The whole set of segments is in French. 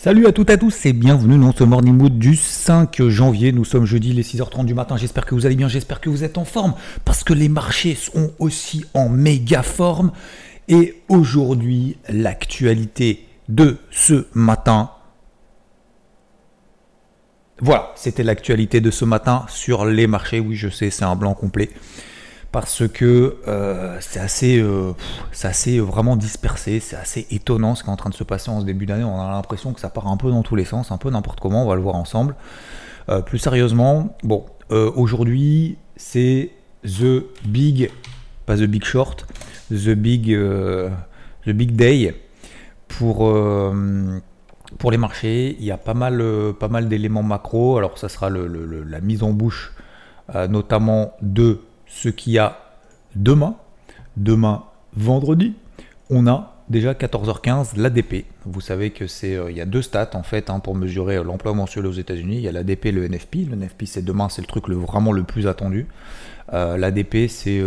Salut à toutes et à tous et bienvenue dans ce Morning Mood du 5 janvier. Nous sommes jeudi les 6h30 du matin. J'espère que vous allez bien, j'espère que vous êtes en forme parce que les marchés sont aussi en méga forme. Et aujourd'hui, l'actualité de ce matin. Voilà, c'était l'actualité de ce matin sur les marchés. Oui, je sais, c'est un blanc complet parce que euh, c'est assez, euh, assez vraiment dispersé, c'est assez étonnant ce qui est en train de se passer en ce début d'année. On a l'impression que ça part un peu dans tous les sens, un peu n'importe comment, on va le voir ensemble. Euh, plus sérieusement, bon, aujourd'hui c'est The Big, pas The Big Short, The Big, the big Day pour, pour les marchés. Il y a pas mal, pas mal d'éléments macro, alors ça sera la mise en bouche notamment de ce qu'il y a demain. Demain, vendredi, on a déjà 14h15 l'ADP. Vous savez que c'est euh, il y a deux stats en fait hein, pour mesurer euh, l'emploi mensuel aux États-Unis. Il y a l'ADP et le NFP. Le NFP c'est demain, c'est le truc vraiment le plus attendu. Euh, L'ADP c'est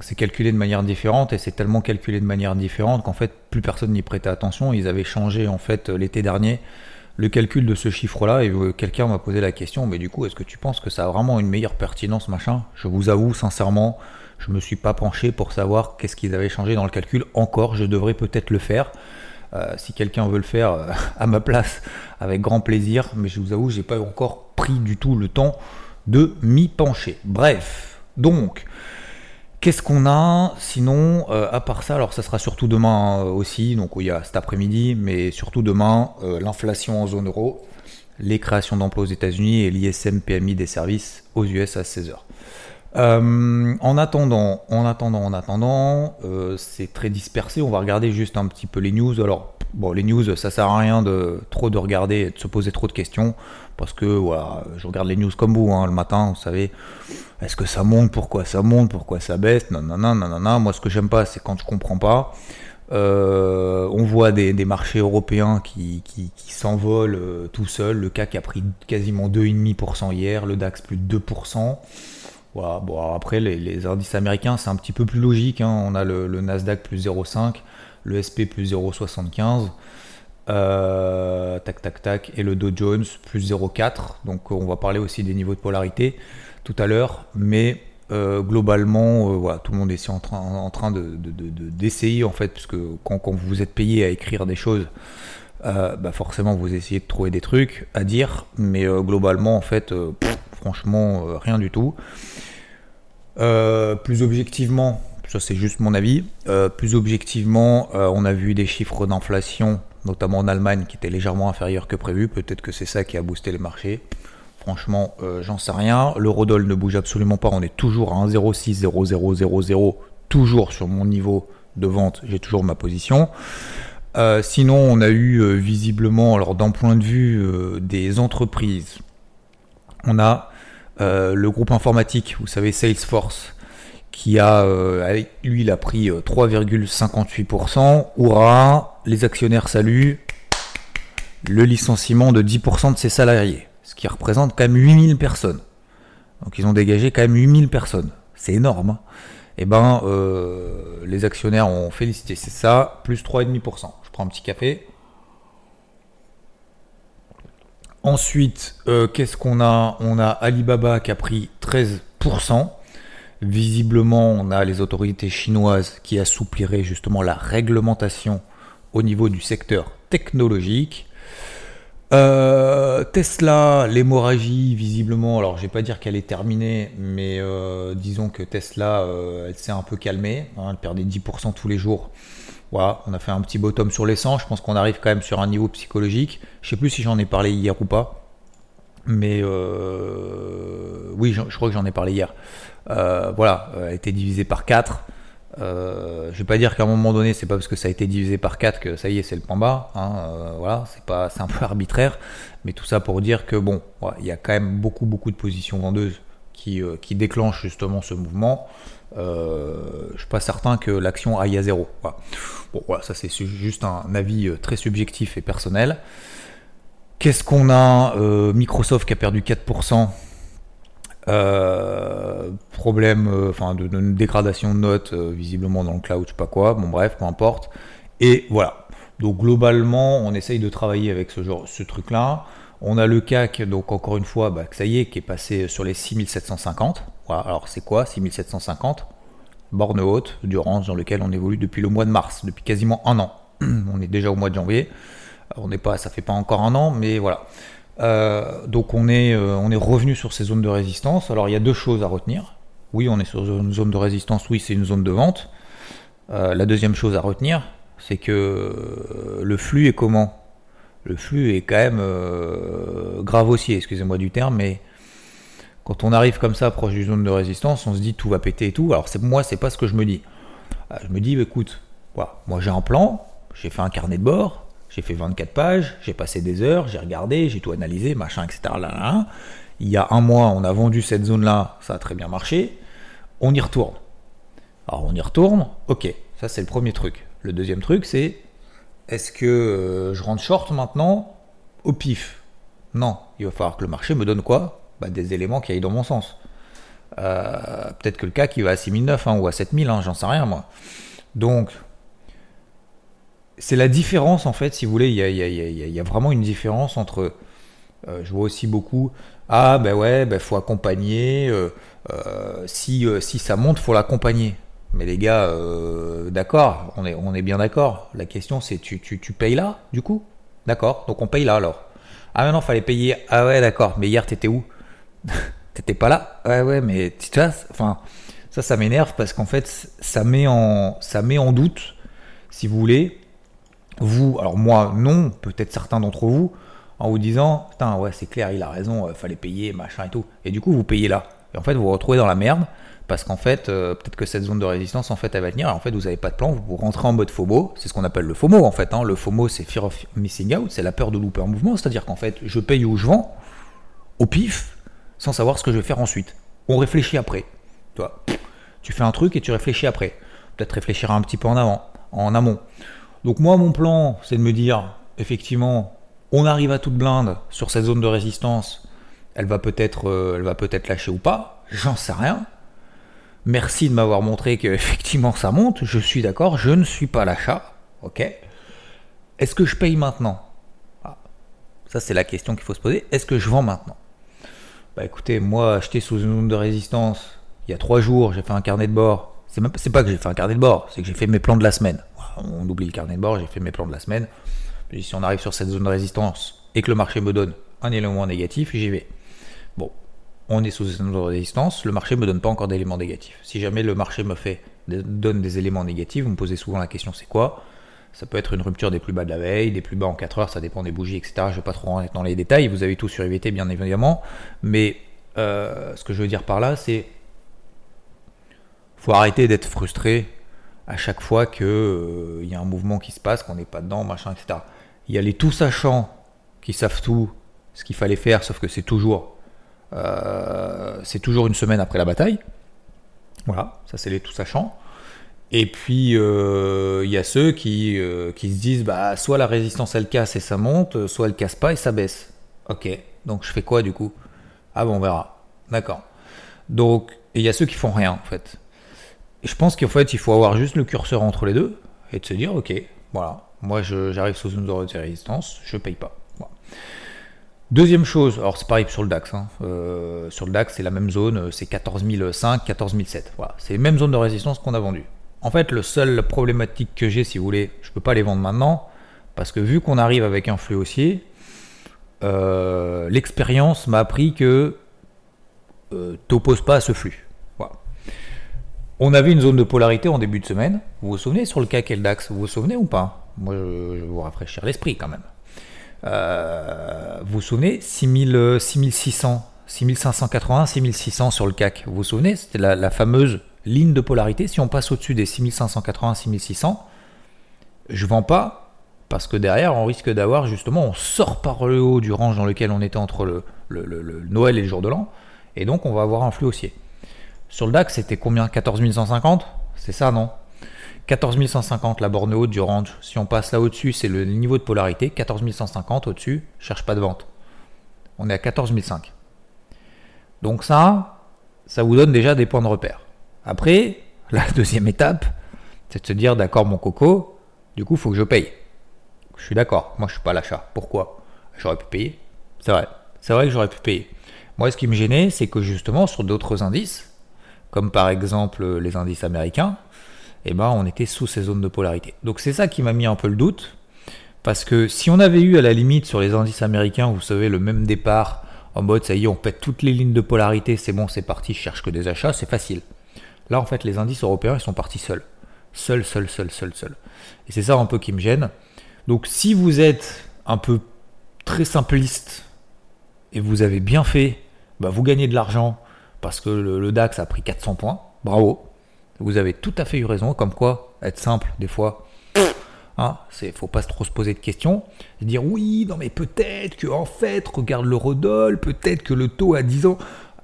c'est calculé de manière différente et c'est tellement calculé de manière différente qu'en fait plus personne n'y prêtait attention. Ils avaient changé en fait l'été dernier le calcul de ce chiffre-là, et euh, quelqu'un m'a posé la question, mais du coup, est-ce que tu penses que ça a vraiment une meilleure pertinence, machin? Je vous avoue, sincèrement, je me suis pas penché pour savoir qu'est-ce qu'ils avaient changé dans le calcul. Encore, je devrais peut-être le faire. Euh, si quelqu'un veut le faire euh, à ma place, avec grand plaisir, mais je vous avoue, j'ai pas encore pris du tout le temps de m'y pencher. Bref, donc, Qu'est-ce qu'on a sinon euh, à part ça Alors ça sera surtout demain euh, aussi, donc il y a cet après-midi, mais surtout demain euh, l'inflation en zone euro, les créations d'emplois aux États-Unis et l'ISM PMI des services aux US à 16h. en attendant, en attendant, en attendant, c'est très dispersé. On va regarder juste un petit peu les news. Alors bon, les news, ça sert à rien de trop de regarder et de se poser trop de questions parce que voilà, je regarde les news comme vous hein, le matin, vous savez. Est-ce que ça monte Pourquoi ça monte Pourquoi ça baisse non, non. Moi, ce que j'aime pas, c'est quand je comprends pas. Euh, on voit des, marchés européens qui, s'envolent euh, tout seuls. Le CAC a pris quasiment 2,5% hier, le DAX plus de 2%. Voilà, bon, après, les, indices américains, c'est un petit peu plus logique. Hein. On a le, Nasdaq plus 0,5, le SP plus 0,75. Euh, tac, tac, tac. Et le Dow Jones plus 0,4. Donc, on va parler aussi des niveaux de polarité tout à l'heure, mais euh, globalement, euh, tout le monde est en train, train d'essayer de, en fait, parce que quand, vous êtes payé à écrire des choses, bah forcément vous essayez de trouver des trucs à dire, mais globalement en fait, franchement, rien du tout. plus objectivement, ça c'est juste mon avis, plus objectivement, on a vu des chiffres d'inflation, notamment en Allemagne, qui étaient légèrement inférieurs que prévu. Peut-être que c'est ça qui a boosté les marchés. Franchement, euh, j'en sais rien. Le Rodol ne bouge absolument pas. On est toujours à 1,060000, toujours sur mon niveau de vente. J'ai toujours ma position. Euh, sinon, on a eu euh, visiblement, alors d'un point de vue des entreprises, on a le groupe informatique, vous savez, Salesforce, qui a, lui, il pris 3,58%. Hurrah, les actionnaires saluent le licenciement de 10% de ses salariés ce qui représente quand même 8000 personnes. Donc ils ont dégagé quand même 8000 personnes. C'est énorme. Et hein. eh ben, euh, les actionnaires ont félicité. C'est ça, plus 3,5%. Je prends un petit café. Ensuite, euh, qu'est-ce qu'on a? On a Alibaba qui a pris 13%. Visiblement, on a les autorités chinoises qui assoupliraient justement la réglementation au niveau du secteur technologique. Euh, Tesla, l'hémorragie, visiblement, alors je vais pas dire qu'elle est terminée, mais euh, disons que Tesla, euh, elle s'est un peu calmée, hein, elle perdait 10% tous les jours. Voilà, on a fait un petit bottom sur l'essence, je pense qu'on arrive quand même sur un niveau psychologique. Je sais plus si j'en ai parlé hier ou pas, mais oui, je, crois que j'en ai parlé hier. Voilà, elle a été divisée par 4. Euh, je vais pas dire qu'à un moment donné, c'est pas parce que ça a été divisé par 4 que ça y est, c'est le point bas. Hein, euh, voilà, c'est pas, un peu arbitraire, mais tout ça pour dire que bon, il y a quand même beaucoup, beaucoup de positions vendeuses qui, euh, qui déclenchent justement ce mouvement. Euh, je suis pas certain que l'action aille à zéro. Bon, voilà, ça c'est juste un avis très subjectif et personnel. Qu'est-ce qu'on a Microsoft qui a perdu 4%. Euh, problème, euh, enfin de, dégradation de notes euh, visiblement dans le cloud, je sais pas quoi. Bon bref, peu importe. Et voilà. Donc globalement, on essaye de travailler avec ce genre, ce truc-là. On a le CAC, donc encore une fois, bah, ça y est, qui est passé sur les 6750. Voilà, alors c'est quoi 6750 Borne haute du range dans lequel on évolue depuis le mois de mars, depuis quasiment un an. on est déjà au mois de janvier. On n'est pas, ça fait pas encore un an, mais voilà. Euh, donc on est, euh, on est revenu sur ces zones de résistance. Alors il y a deux choses à retenir. Oui, on est sur une zone de résistance. Oui, c'est une zone de vente. Euh, la deuxième chose à retenir, c'est que le flux est comment Le flux est quand même grave aussi, excusez-moi du terme, mais quand on arrive comme ça proche d'une zone de résistance, on se dit tout va péter et tout. Alors c'est moi, c'est pas ce que je me dis. Je me dis, écoute, moi j'ai un plan, j'ai fait un carnet de bord, j'ai fait 24 pages, j'ai passé des heures, j'ai regardé, j'ai tout analysé, machin, etc. Là, Il y a un mois, on a vendu cette zone-là, ça a très bien marché. On y retourne. Alors on y retourne, ok, ça c'est le premier truc. Le deuxième truc, c'est est-ce que euh, je rentre short maintenant au pif? Non, il va falloir que le marché me donne quoi? Bah, Des éléments qui aillent dans mon sens. Euh, peut-être que le cas qui va à 6009 hein, ou à 7000, hein, j'en sais rien moi. Donc, c'est la différence en fait, si vous voulez, il y a, vraiment une différence entre. Euh, je vois aussi beaucoup. Ah ben ouais, ben faut accompagner. Euh, euh, si, si ça monte, faut l'accompagner. Mais les gars, d'accord, on est, bien d'accord. La question c'est tu, tu, tu payes là, du coup? D'accord, donc on paye là alors. Ah maintenant fallait payer. Ah ouais, d'accord, mais hier t'étais où? T'étais pas là? Ouais, ouais, mais tu vois, enfin, ça, ça m'énerve parce qu'en fait, ça met en, ça met en doute, si vous voulez, vous, alors moi non, peut-être certains d'entre vous, en vous disant, putain ouais c'est clair, il a raison, euh, fallait payer, machin et tout. Et du coup vous payez là. Et en fait vous vous retrouvez dans la merde, parce qu'en fait, euh, peut-être que cette zone de résistance, en fait, elle va tenir. en fait, vous n'avez pas de plan, vous rentrez en mode FOMO. C'est ce qu'on appelle le FOMO, en fait. Hein. Le FOMO, c'est Fear of Missing Out, c'est la peur de louper un mouvement. C'est-à-dire qu'en fait, je paye où je vends, au pif, sans savoir ce que je vais faire ensuite. On réfléchit après. Toi, tu fais un truc et tu réfléchis après. Peut-être réfléchir un petit peu en avant, en amont. Donc moi, mon plan, c'est de me dire, effectivement, on arrive à toute blinde sur cette zone de résistance. Elle va peut-être, euh, lâcher ou pas. J'en sais rien. Merci de m'avoir montré qu'effectivement ça monte. Je suis d'accord. Je ne suis pas l'achat. Ok. Est-ce que je paye maintenant? Ah. Ça, c'est la question qu'il faut se poser. Est-ce que je vends maintenant? Bah écoutez, moi, acheter sous une zone de résistance, il y a trois jours, j'ai fait un carnet de bord. C'est pas que j'ai fait un carnet de bord, c'est que j'ai fait mes plans de la semaine on oublie le carnet de bord, j'ai fait mes plans de la semaine. si on arrive sur cette zone de résistance et que le marché me donne un élément négatif, j'y vais. Bon, on est sous une zone de résistance, le marché ne me donne pas encore d'éléments négatifs. Si jamais le marché me fait donne des éléments négatifs, vous me posez souvent la question c'est quoi? Ça peut être une rupture des plus bas de la veille, des plus bas en 4 heures, ça dépend des bougies, etc. Je ne vais pas trop rentrer dans les détails, vous avez tout sur IVT bien évidemment, mais euh, ce que je veux dire par là, c'est faut arrêter d'être frustré à chaque fois qu'il euh, y a un mouvement qui se passe, qu'on n'est pas dedans, machin, etc. Il y a les tout sachants qui savent tout ce qu'il fallait faire, sauf que c'est toujours, euh, c'est toujours une semaine après la bataille. Voilà, ça c'est les tout sachants. Et puis euh, il y a ceux qui, qui se disent bah soit la résistance elle casse et ça monte, soit elle casse pas et ça baisse. Ok, donc je fais quoi du coup? Ah bon on verra. D'accord. Donc il y a ceux qui font rien en fait je pense qu'en fait, il faut avoir juste le curseur entre les deux et de se dire, ok, voilà, moi j'arrive sous une zone de résistance, je paye pas. Deuxième chose, alors c'est pareil sur le DAX. Hein. Euh, sur le DAX, c'est la même zone, c'est 14005, 14007. Voilà, c'est les mêmes zones de résistance qu'on a vendues. En fait, le seul problématique que j'ai, si vous voulez, je peux pas les vendre maintenant, parce que vu qu'on arrive avec un flux haussier, euh, l'expérience m'a appris que euh, t'opposes pas à ce flux. On avait une zone de polarité en début de semaine. Vous vous souvenez sur le CAC et le DAX Vous vous souvenez ou pas? Moi, je, vais vous rafraîchir l'esprit quand même. Euh, vous vous souvenez 6600, 6580, 6600 sur le CAC. Vous vous souvenez? C'était la, fameuse ligne de polarité. Si on passe au-dessus des 6580, 6600, je vends pas parce que derrière, on risque d'avoir justement, on sort par le haut du range dans lequel on était entre le, le Noël et le jour de l'an, et donc on va avoir un flux haussier. Sur le DAX, c'était combien? 14 150 C'est ça, non? 14 150, la borne haute du range. Si on passe là au-dessus, c'est le niveau de polarité. 14 150 au-dessus, cherche pas de vente. On est à 14 500. Donc ça, ça vous donne déjà des points de repère. Après, la deuxième étape, c'est de se dire, d'accord mon coco, du coup, il faut que je paye. Je suis d'accord. Moi, je suis pas l'achat. Pourquoi? J'aurais pu payer. C'est vrai. C'est vrai que j'aurais pu payer. Moi, ce qui me gênait, c'est que justement, sur d'autres indices, comme par exemple les indices américains, eh ben, on était sous ces zones de polarité. Donc, c'est ça qui m'a mis un peu le doute. Parce que si on avait eu à la limite sur les indices américains, vous savez, le même départ en mode ça y est, on pète toutes les lignes de polarité, c'est bon, c'est parti, je cherche que des achats, c'est facile. Là, en fait, les indices européens, ils sont partis seuls. Seuls, seuls, seuls, seuls, seuls. Et c'est ça un peu qui me gêne. Donc, si vous êtes un peu très simpliste et vous avez bien fait, bah, vous gagnez de l'argent parce que le, DAX a pris 400 points. Bravo. Vous avez tout à fait eu raison. Comme quoi, être simple, des fois, Hein, c'est, faut pas trop se poser de questions. Dire oui, non mais peut-être que en fait, regarde le Rodol, peut-être que le taux à 10 ans,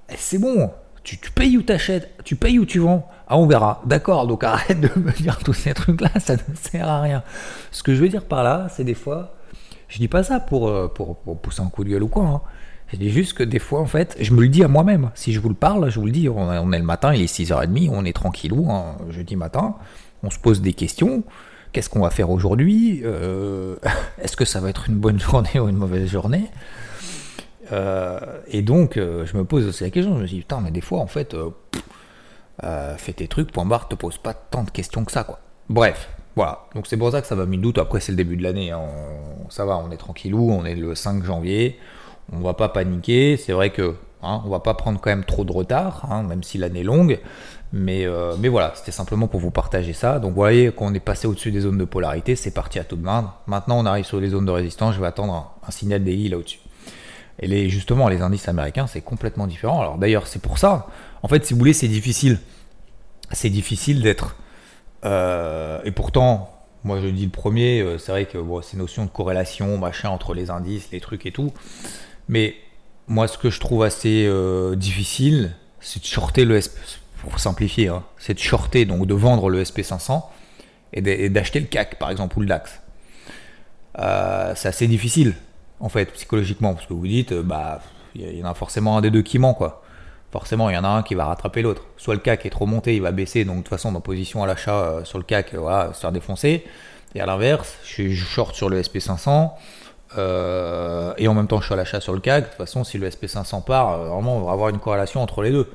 eh, c'est bon. Tu, payes ou t'achètes, tu payes ou tu vends. Ah, on verra. D'accord, donc arrête de me dire tous ces trucs-là, ça ne sert à rien. Ce que je veux dire par là, c'est des fois, je dis pas ça pour, euh, pousser un coup de gueule ou quoi. Hein. Je dis juste que des fois, en fait, je me le dis à moi-même. Si je vous le parle, je vous le dis, on, est le matin, il est 6h30, on est tranquillou, hein, jeudi matin, on se pose des questions qu'est-ce qu'on va faire aujourd'hui? Euh, Est-ce que ça va être une bonne journée ou une mauvaise journée? Euh, Et donc, euh, je me pose aussi la question, je me dis, putain, mais des fois, en fait, fais tes trucs, point barre, te pose pas tant de questions que ça, quoi. Bref, voilà. Donc c'est pour ça que ça va mis doute. Après, c'est le début de l'année, hein. ça va, on est tranquillou, on est le 5 janvier, on va pas paniquer. C'est vrai que hein, on va pas prendre quand même trop de retard, hein, même si l'année est longue. Mais, euh, mais voilà, c'était simplement pour vous partager ça. Donc vous voyez, qu'on est passé au-dessus des zones de polarité, c'est parti à toute main. Maintenant, on arrive sur les zones de résistance, je vais attendre un, signal DI là au-dessus. Et les, justement, les indices américains, c'est complètement différent. Alors d'ailleurs, c'est pour ça. En fait, si vous voulez, c'est difficile. C'est difficile d'être... Euh, et pourtant, moi je dis le premier, euh, c'est vrai que ces notions de corrélation, machin, entre les indices, les trucs et tout. Mais moi, ce que je trouve assez difficile, c'est de shorter le SP pour simplifier, hein, c'est de shorter, donc de vendre le SP500 et d'acheter le CAC par exemple ou le DAX. Euh, c'est assez difficile en fait psychologiquement parce que vous dites euh, bah il y en a forcément un des deux qui ment quoi. Forcément il y en a un qui va rattraper l'autre. Soit le CAC est trop monté, il va baisser donc de toute façon ma position à l'achat euh, sur le CAC voilà se faire défoncer. Et à l'inverse, je, je short sur le SP500 et en même temps je suis à l'achat sur le CAC. De toute façon si le SP500 part, vraiment on va avoir une corrélation entre les deux.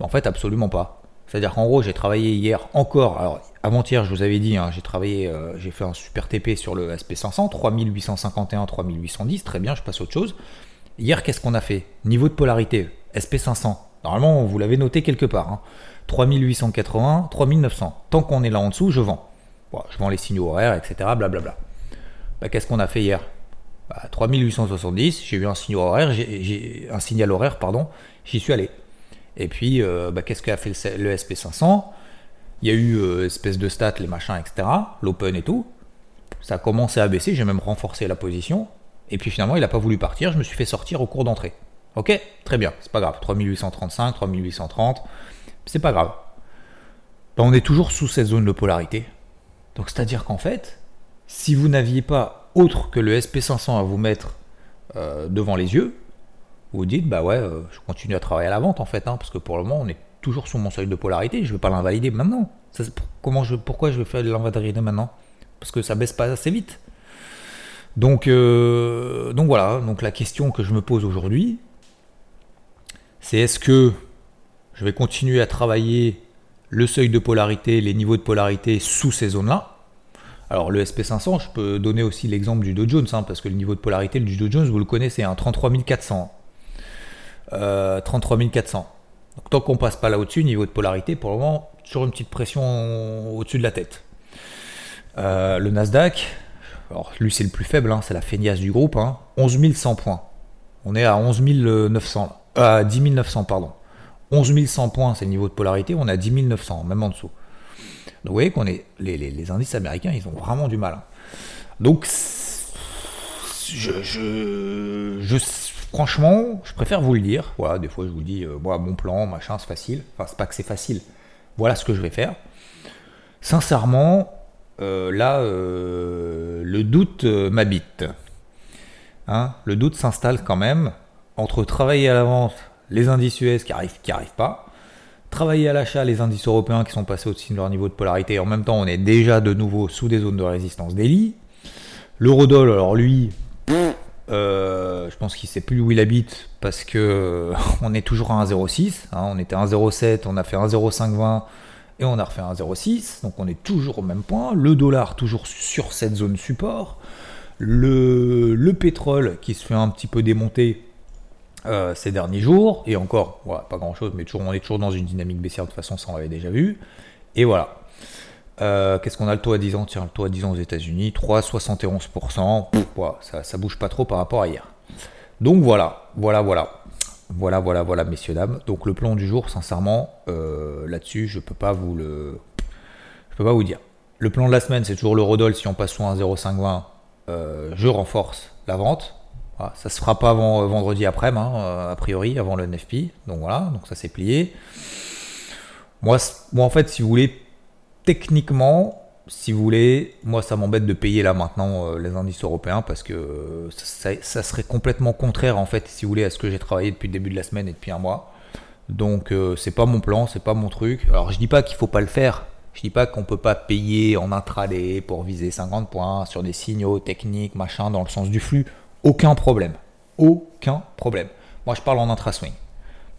En fait, absolument pas. C'est-à-dire qu'en gros, j'ai travaillé hier encore. Alors, avant-hier, je vous avais dit, hein, j'ai travaillé, euh, j'ai fait un super TP sur le SP500, 3851, 3810. Très bien, je passe à autre chose. Hier, qu'est-ce qu'on a fait? Niveau de polarité, SP500. Normalement, vous l'avez noté quelque part. 3880, hein. 3900. Tant qu'on est là en dessous, je vends. je vends les signaux horaires, etc. Blablabla. Bah, qu'est-ce qu'on a fait hier? 3870, bah, j'ai eu un signal horaire, j'ai un signal horaire, pardon, j'y suis allé. Et puis, euh, bah, qu'est-ce qu'a fait le, SP500 Il y a eu euh, espèce de stats, les machins, etc. L'open et tout. Ça a commencé à baisser, j'ai même renforcé la position. Et puis finalement, il n'a pas voulu partir, je me suis fait sortir au cours d'entrée. Ok? Très bien, c'est pas grave. 3835, 3830, c'est pas grave. Bah, on est toujours sous cette zone de polarité. Donc c'est-à-dire qu'en fait, si vous n'aviez pas autre que le SP500 à vous mettre euh, devant les yeux, vous dites, bah ouais, euh, je continue à travailler à la vente en fait, hein, parce que pour le moment, on est toujours sur mon seuil de polarité, je ne vais pas l'invalider maintenant. pourquoi je vais faire l'invalider maintenant? Parce que ça baisse pas assez vite. Donc, euh, donc voilà, donc la question que je me pose aujourd'hui, c'est est-ce que je vais continuer à travailler le seuil de polarité, les niveaux de polarité sous ces zones-là alors le SP500, je peux donner aussi l'exemple du Dow Jones, hein, parce que le niveau de polarité du Dow Jones, vous le connaissez, un 33 400. 33 400. Donc tant qu'on passe pas là au-dessus, niveau de polarité, pour le moment, toujours une petite pression au-dessus de la tête. Euh, le Nasdaq, alors lui c'est le plus faible, hein, c'est la feignasse du groupe, 11 hein. 100 points. On est à 11 900, à 10 900 pardon. 11 100 points c'est le niveau de polarité, on est à 10 900, même en dessous. Donc vous voyez qu'on est les, les, indices américains, ils ont vraiment du mal. Hein. Donc je, je, Franchement, je préfère vous le dire. Voilà, des fois je vous dis, euh, moi, mon plan, machin, c'est facile. Enfin, c'est pas que c'est facile. Voilà ce que je vais faire. Sincèrement, euh, là, euh, le doute m'habite. Hein, le doute s'installe quand même entre travailler à la vente, les indices US qui arrivent, qui arrivent pas, travailler à l'achat, les indices européens qui sont passés au-dessus de leur niveau de polarité. En même temps, on est déjà de nouveau sous des zones de résistance d'Eli. L'eurodoll, alors lui, euh, je pense qu'il sait plus où il habite parce que on est toujours à 1,06. Hein, on était à 1,07, on a fait 1,0520 et on a refait 1,06. Donc on est toujours au même point. Le dollar toujours sur cette zone support. Le, le pétrole qui se fait un petit peu démonter euh, ces derniers jours. Et encore, voilà, pas grand chose, mais toujours, on est toujours dans une dynamique baissière de toute façon, ça on l'avait déjà vu. Et voilà. Euh, qu'est-ce qu'on a le taux à 10 ans? Tiens, le taux à 10 ans aux États-Unis, 3,71%. ça, ça bouge pas trop par rapport à hier. Donc voilà, voilà, voilà. Voilà, voilà, voilà, messieurs, dames. Donc le plan du jour, sincèrement, euh, là-dessus, je peux pas vous le. Je peux pas vous dire. Le plan de la semaine, c'est toujours le Rodol. Si on passe sous un 0,520, euh, je renforce la vente. Voilà, ça se fera pas avant vendredi après, hein, a priori, avant le NFP. Donc voilà, ça c'est plié. Moi, en fait, si vous voulez, techniquement, si vous voulez, moi ça m'embête de payer là maintenant euh, les indices européens parce que ça, serait complètement contraire en fait, si vous voulez, à ce que j'ai travaillé depuis le début de la semaine et depuis un mois. Donc euh, c'est pas mon plan, c'est pas mon truc. Alors je dis pas qu'il faut pas le faire. Je dis pas qu'on peut pas payer en intraday pour viser 50 points sur des signaux techniques, machin, dans le sens du flux. Aucun problème. Aucun problème. Moi je parle en intra-swing.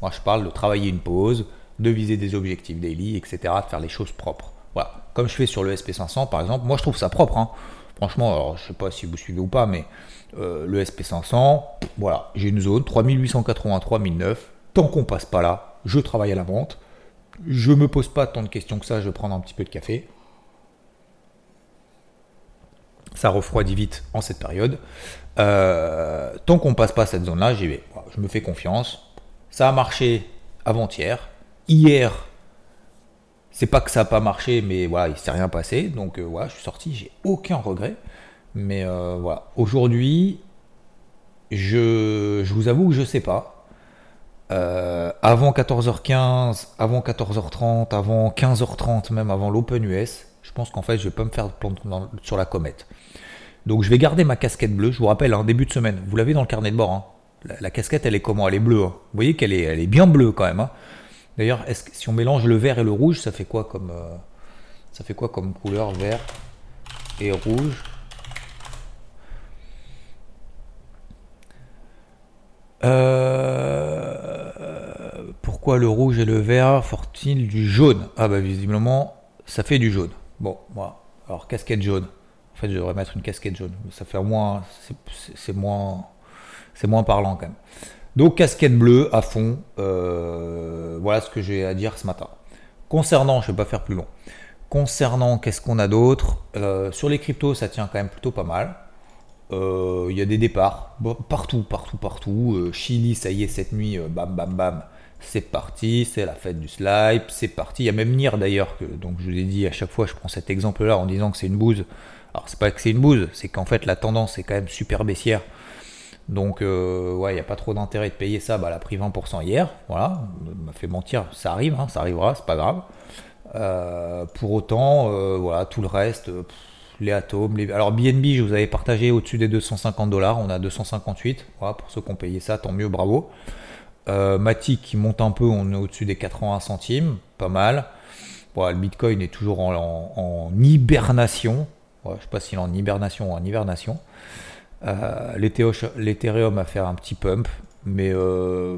Moi je parle de travailler une pause, de viser des objectifs daily, etc. De faire les choses propres. Voilà. Comme je fais sur le SP500 par exemple, moi je trouve ça propre. Hein. Franchement, alors, je sais pas si vous suivez ou pas, mais euh, le SP500, voilà, j'ai une zone 3883 1009. Tant qu'on passe pas là, je travaille à la vente. Je me pose pas tant de questions que ça, je vais prendre un petit peu de café. Ça refroidit vite en cette période. Euh, tant qu'on passe pas cette zone-là, je me fais confiance. Ça a marché avant-hier. Hier, c'est pas que ça n'a pas marché, mais voilà, il s'est rien passé. Donc euh, voilà, je suis sorti, j'ai aucun regret. Mais euh, voilà, aujourd'hui, je, vous avoue que je sais pas. Avant 14h15, avant 14h30, avant 15h30, même avant l'Open US, je pense qu'en fait, je vais pas me faire planter sur la comète. Donc je vais garder ma casquette bleue. Je vous rappelle, un hein, début de semaine, vous l'avez dans le carnet de bord. Hein. La, casquette, elle est comment? Elle est bleue. Hein. Vous voyez qu'elle est, elle est bien bleue quand même. D'ailleurs, si on mélange le vert et le rouge, ça fait quoi comme, euh, ça fait quoi comme couleur vert et rouge? Euh, Pourquoi le rouge et le vert font-ils du jaune? Ah bah visiblement, ça fait du jaune. Bon, voilà. Alors casquette jaune. En fait, je devrais mettre une casquette jaune. Ça fait moins, c'est moins, c'est moins parlant quand même. Donc casquette bleue à fond, euh, voilà ce que j'ai à dire ce matin. Concernant, je ne vais pas faire plus long, concernant qu'est-ce qu'on a d'autre, euh, sur les cryptos ça tient quand même plutôt pas mal. Euh, il y a des départs partout, partout, partout. Chili, ça y est, cette nuit, bam, bam, bam, c'est parti, c'est la fête du slide, c'est parti. Il y a même Nier d'ailleurs, donc je vous ai dit à chaque fois, je prends cet exemple-là en disant que c'est une bouse. C'est pas que c'est une bouse, c'est qu'en fait la tendance est quand même super baissière. Donc, euh, ouais, il n'y a pas trop d'intérêt de payer ça. Bah, elle a pris 20% hier. Voilà, m'a fait mentir. Ça arrive, hein, ça arrivera, c'est pas grave. Euh, pour autant, euh, voilà, tout le reste, les atomes. Les... Alors, BNB, je vous avais partagé au-dessus des 250 dollars. On a 258. Voilà, pour ceux qui ont payé ça, tant mieux, bravo. Matic qui monte un peu, on est au-dessus des 81 centimes, pas mal. Voilà, le Bitcoin est toujours en, hibernation. Je sais pas s'il est en hibernation ou en hibernation. Euh, L'Ethereum a fait un petit pump, mais euh,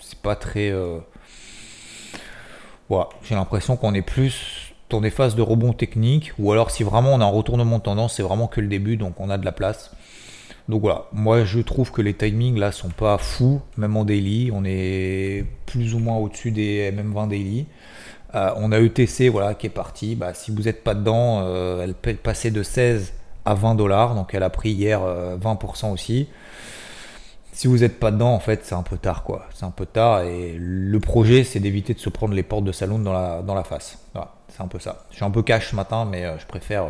c'est pas très. Euh, j'ai l'impression qu'on est plus dans des phases de rebond technique, ou alors si vraiment on a un retournement de tendance, c'est vraiment que le début, donc on a de la place. Donc voilà, moi je trouve que les timings là sont pas fous, même en daily, on est plus ou moins au-dessus des MM20 daily. On a ETC voilà, qui est parti, bah, si vous n'êtes pas dedans, elle peut passer de 16 à 20 dollars. Donc elle a pris hier 20% euh, aussi. Si vous n'êtes pas dedans, en fait, c'est un peu tard, quoi. C'est un peu tard. Et le projet, c'est d'éviter de se prendre les portes de salon dans la, dans la face. c'est un peu ça. Je suis un peu cash ce matin, mais euh, je préfère,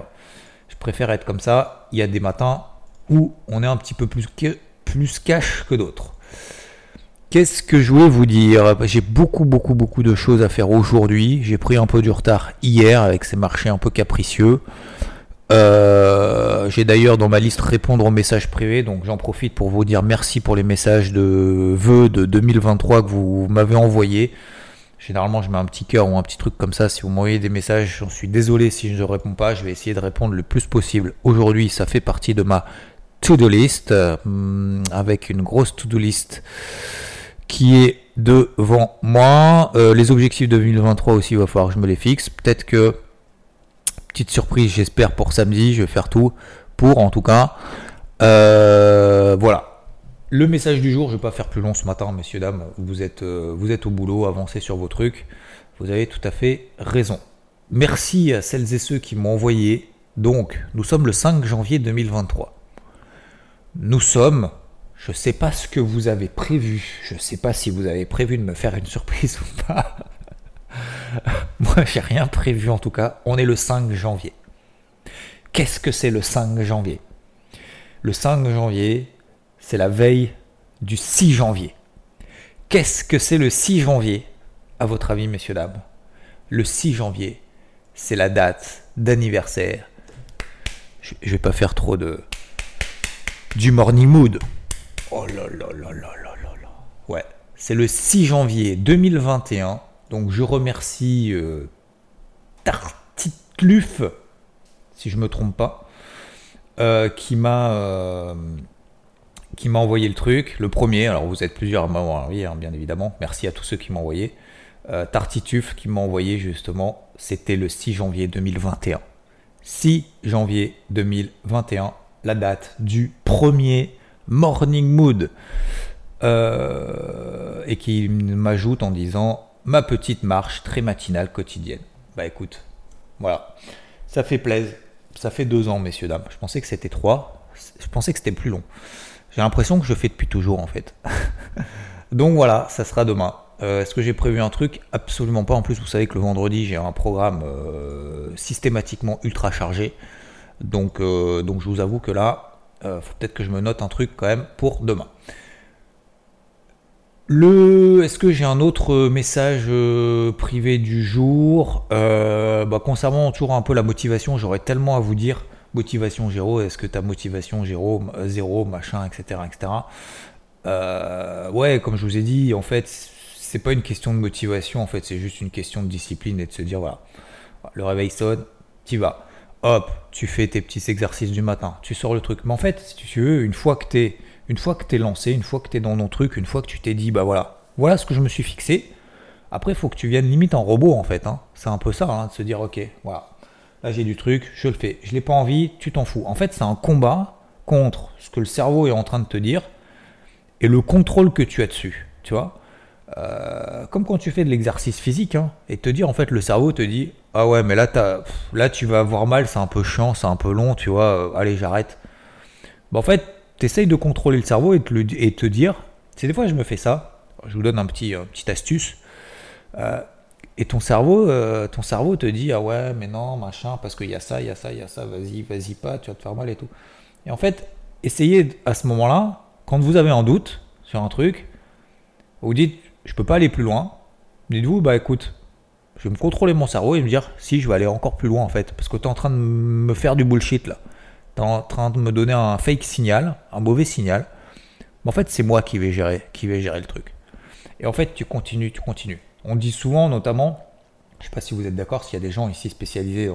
je préfère être comme ça. Il y a des matins où on est un petit peu plus, plus cash que d'autres. Qu'est-ce que je voulais vous dire? J'ai beaucoup, beaucoup, beaucoup de choses à faire aujourd'hui. J'ai pris un peu du retard hier avec ces marchés un peu capricieux. Euh, j'ai d'ailleurs dans ma liste répondre aux messages privés, donc j'en profite pour vous dire merci pour les messages de vœux de 2023 que vous m'avez envoyés. Généralement, je mets un petit cœur ou un petit truc comme ça. Si vous m'envoyez des messages, j'en suis désolé si je ne réponds pas. Je vais essayer de répondre le plus possible. Aujourd'hui, ça fait partie de ma to-do list euh, avec une grosse to-do list qui est devant moi. Euh, les objectifs de 2023 aussi, il va falloir que je me les fixe. Peut-être que, petite surprise, j'espère pour samedi, je vais faire tout pour en tout cas. Euh, voilà. Le message du jour, je ne vais pas faire plus long ce matin, messieurs, dames. Vous êtes, euh, vous êtes au boulot, avancez sur vos trucs. Vous avez tout à fait raison. Merci à celles et ceux qui m'ont envoyé. Donc, nous sommes le 5 janvier 2023. Nous sommes, je ne sais pas ce que vous avez prévu. Je ne sais pas si vous avez prévu de me faire une surprise ou pas. Moi, j'ai rien prévu en tout cas. On est le 5 janvier. Qu'est-ce que c'est le 5 janvier? Le 5 janvier, c'est la veille du 6 janvier. Qu'est-ce que c'est le 6 janvier, à votre avis, messieurs, dames Le 6 janvier, c'est la date d'anniversaire. Je, ne vais pas faire trop de. du morning mood. Oh là là là là là là là. Ouais, c'est le 6 janvier 2021. Donc je remercie euh, Tartitluf, si je me trompe pas, euh, qui m'a. Euh, qui m'a envoyé le truc, le premier, alors vous êtes plusieurs à m'avoir envoyé, hein, bien évidemment, merci à tous ceux qui m'ont envoyé. Euh, Tartituf qui m'a envoyé justement, c'était le 6 janvier 2021. 6 janvier 2021, la date du premier Morning Mood. Euh, et qui m'ajoute en disant ma petite marche très matinale quotidienne. Bah écoute, voilà, ça fait plaisir. Ça fait deux ans, messieurs, dames. Je pensais que c'était trois. Je pensais que c'était plus long. J'ai l'impression que je fais depuis toujours en fait. Donc voilà, ça sera demain. Euh, est-ce que j'ai prévu un truc? Absolument pas. En plus, vous savez que le vendredi, j'ai un programme euh, systématiquement ultra chargé. Donc, donc je vous avoue que là, faut peut-être que je me note un truc quand même pour demain. Le, est-ce que j'ai un autre message privé du jour? Bah, Concernant toujours un peu la motivation, j'aurais tellement à vous dire motivation zéro, est-ce que ta motivation zéro, zéro machin, etc. etc. Euh, ouais, comme je vous ai dit, en fait, c'est pas une question de motivation, en fait, c'est juste une question de discipline et de se dire, voilà, le réveil sonne, tu vas. Hop, tu fais tes petits exercices du matin, tu sors le truc. Mais en fait, si tu veux, une fois que t'es, une fois que t'es lancé, une fois que t'es dans ton truc, une fois que tu t'es dit, bah voilà, voilà ce que je me suis fixé. Après, il faut que tu viennes limite en robot, en fait. Hein. C'est un peu ça, hein, de se dire, ok, voilà, Là, j'ai du truc, je le fais. Je l'ai pas envie, tu t'en fous. En fait, c'est un combat contre ce que le cerveau est en train de te dire et le contrôle que tu as dessus. Tu vois euh, Comme quand tu fais de l'exercice physique hein, et te dire, en fait, le cerveau te dit Ah ouais, mais là, as, là tu vas avoir mal, c'est un peu chiant, c'est un peu long, tu vois, euh, allez, j'arrête. Bah, en fait, tu essayes de contrôler le cerveau et, te, et te dire C'est des fois, je me fais ça. Je vous donne un petit, petite astuce. Euh, et ton cerveau, euh, ton cerveau te dit ah ouais mais non machin parce qu'il y a ça, il y a ça, il y a ça, vas-y, vas-y pas, tu vas te faire mal et tout. Et en fait, essayez à ce moment-là, quand vous avez un doute sur un truc, vous dites je peux pas aller plus loin. Dites-vous bah écoute, je vais me contrôler mon cerveau et me dire si je vais aller encore plus loin en fait parce que tu es en train de me faire du bullshit là. Tu es en train de me donner un fake signal, un mauvais signal. Mais en fait, c'est moi qui vais gérer, qui vais gérer le truc. Et en fait, tu continues, tu continues. On dit souvent, notamment, je ne sais pas si vous êtes d'accord, s'il y a des gens ici spécialisés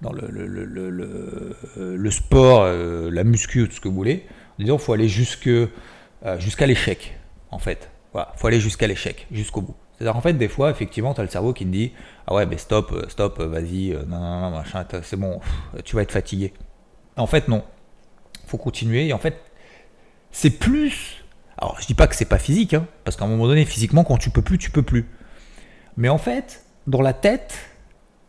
dans, le, le, sport, euh, la muscu, tout ce que vous voulez, en disant faut aller jusque, euh, jusqu'à l'échec, en fait. Voilà, faut aller jusqu'à l'échec, jusqu'au bout. C'est-à-dire, en fait, des fois, effectivement, tu as le cerveau qui te dit Ah ouais, mais stop, euh, stop, vas-y, non, non, non, machin, c'est bon, tu vas être fatigué. En fait, non. faut continuer. Et en fait, c'est plus. Alors, je dis pas que c'est pas physique, hein, parce qu'à un moment donné, physiquement, quand tu peux plus, tu peux plus. Mais en fait, dans la tête,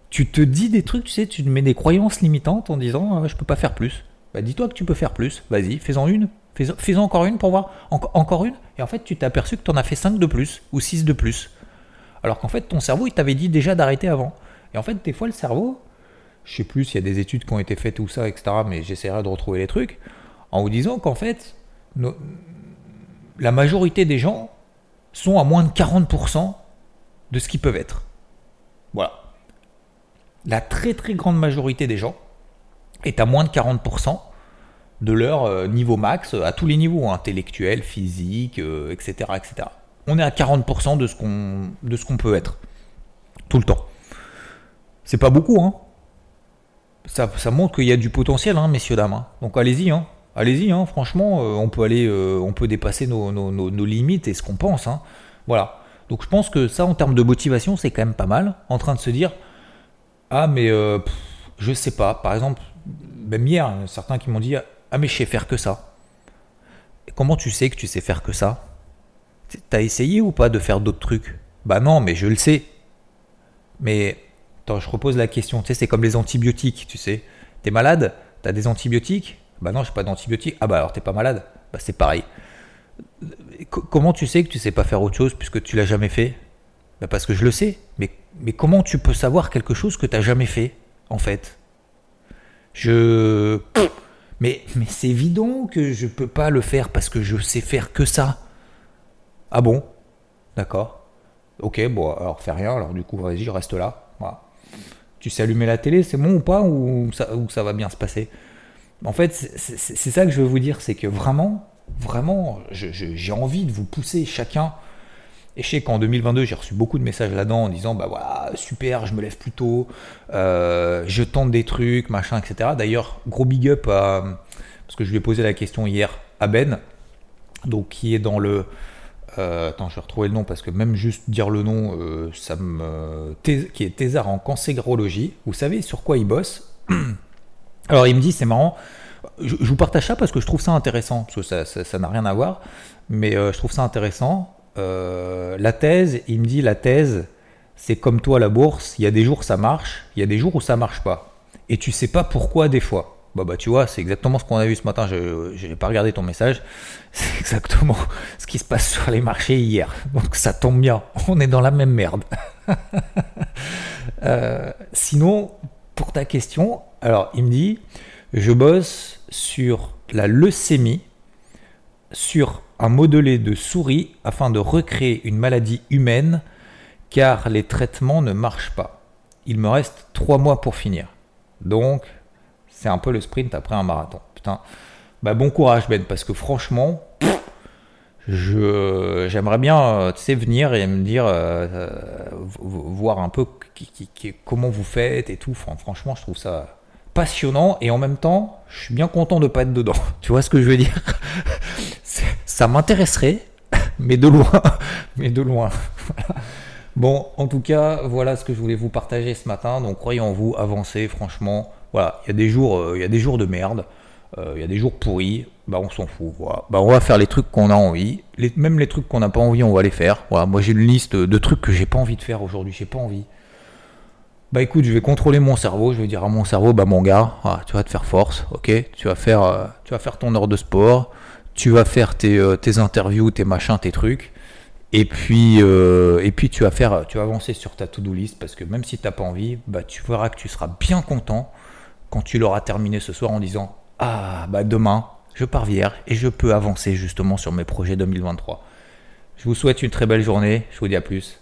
tu te dis des trucs, tu sais, tu mets des croyances limitantes en disant ah, je peux pas faire plus. Bah dis-toi que tu peux faire plus, vas-y, fais-en une, fais-en encore une pour voir, encore une, et en fait tu t'es aperçu que tu en as fait 5 de plus ou 6 de plus. Alors qu'en fait ton cerveau il t'avait dit déjà d'arrêter avant. Et en fait des fois le cerveau, je sais plus s'il y a des études qui ont été faites ou ça, etc., mais j'essaierai de retrouver les trucs, en vous disant qu'en fait la majorité des gens sont à moins de 40% de ce qu'ils peuvent être. Voilà. La très très grande majorité des gens est à moins de 40% de leur euh, niveau max à tous les niveaux, hein, intellectuel, physique, etc., euh, etc. on est à 40% de ce qu'on peut être tout le temps. C'est pas beaucoup, hein. Ça, montre qu'il y a du potentiel, hein, messieurs dames. hein. Donc allez-y, hein. Allez-y, hein. franchement, euh, on peut aller, euh, on peut dépasser nos, limites et ce qu'on pense. hein. Voilà. Donc je pense que ça, en termes de motivation, c'est quand même pas mal. En train de se dire, ah mais euh, je sais pas. Par exemple, même hier, certains qui m'ont dit, ah mais je sais faire que ça. Comment tu sais que tu sais faire que ça? T'as essayé ou pas de faire d'autres trucs? Bah non, mais je le sais. Mais attends, je repose la question. Tu sais, c'est comme les antibiotiques, tu sais. T'es malade? T'as des antibiotiques? Bah non, j'ai pas d'antibiotiques. Ah bah alors t'es pas malade? Bah c'est pareil. Co- comment tu sais que tu sais pas faire autre chose puisque tu l'as jamais fait? Bah parce que je le sais. Mais, mais comment tu peux savoir quelque chose que t'as jamais fait, en fait? Je. Mais, mais c'est évident que je peux pas le faire parce que je sais faire que ça. Ah bon? D'accord. Ok, bon, alors fais rien, alors du coup, vas-y, je reste là. Voilà. Tu sais allumer la télé, c'est bon ou pas, ou ça, ou ça va bien se passer? En fait, c'est- ça que je veux vous dire, c'est que vraiment, vraiment, j'ai envie de vous pousser chacun. Et je sais qu'en 2022, j'ai reçu beaucoup de messages là-dedans en disant Bah voilà, super, je me lève plus tôt, euh, je tente des trucs, machin, etc. D'ailleurs, gros big up à. Parce que je lui ai posé la question hier à Ben, donc qui est dans le. Euh, attends, je vais retrouver le nom parce que même juste dire le nom, euh, ça me. Qui est thésard en cancérologie. Vous savez sur quoi il bosse? Alors il me dit, c'est marrant, je, vous partage ça parce que je trouve ça intéressant, parce que ça ça- ça n'a rien à voir, mais euh, je trouve ça intéressant. La thèse, il me dit, la thèse, c'est comme toi la bourse, il y a des jours ça marche, il y a des jours où ça marche pas. Et tu sais pas pourquoi des fois. Bah bah tu vois, c'est exactement ce qu'on a vu ce matin, je n'ai pas regardé ton message, c'est exactement ce qui se passe sur les marchés hier. Donc ça tombe bien, on est dans la même merde. Euh, sinon, pour ta question, alors il me dit, je bosse sur la leucémie, sur un modelé de souris afin de recréer une maladie humaine, car les traitements ne marchent pas. Il me reste trois mois pour finir. Donc, c'est un peu le sprint après un marathon. Putain. Bah bon courage Ben, parce que franchement, j'aimerais bien, euh, venir et me dire, euh, euh, vo- voir un peu comment vous faites et tout. Fran- Franchement, je trouve ça passionnant et en même temps, je suis bien content de pas être dedans. Tu vois ce que je veux dire? Ça m'intéresserait, mais de loin, mais de loin. Bon, en tout cas, voilà ce que je voulais vous partager ce matin. Donc, croyez en vous, avancez, franchement. Voilà, il y a des jours, euh, il y a des jours de merde, euh, il y a des jours pourris. Bah, on s'en fout. Voilà. Bah, on va faire les trucs qu'on a envie. Même les trucs qu'on n'a pas envie, on va les faire. Voilà, moi j'ai une liste de trucs que j'ai pas envie de faire aujourd'hui. J'ai pas envie. Bah écoute, je vais contrôler mon cerveau. Je vais dire à mon cerveau, bah mon gars, ah, tu vas te faire force, ok? Tu vas faire, euh, tu vas faire ton heure de sport. Tu vas faire tes, interviews, tes machins, tes trucs. Et puis, et puis tu vas faire, tu vas avancer sur ta to-do list parce que même si t'as pas envie, bah tu verras que tu seras bien content quand tu l'auras terminé ce soir en disant ah bah demain je pars vierge et je peux avancer justement sur mes projets 2023. Je vous souhaite une très belle journée. Je vous dis à plus.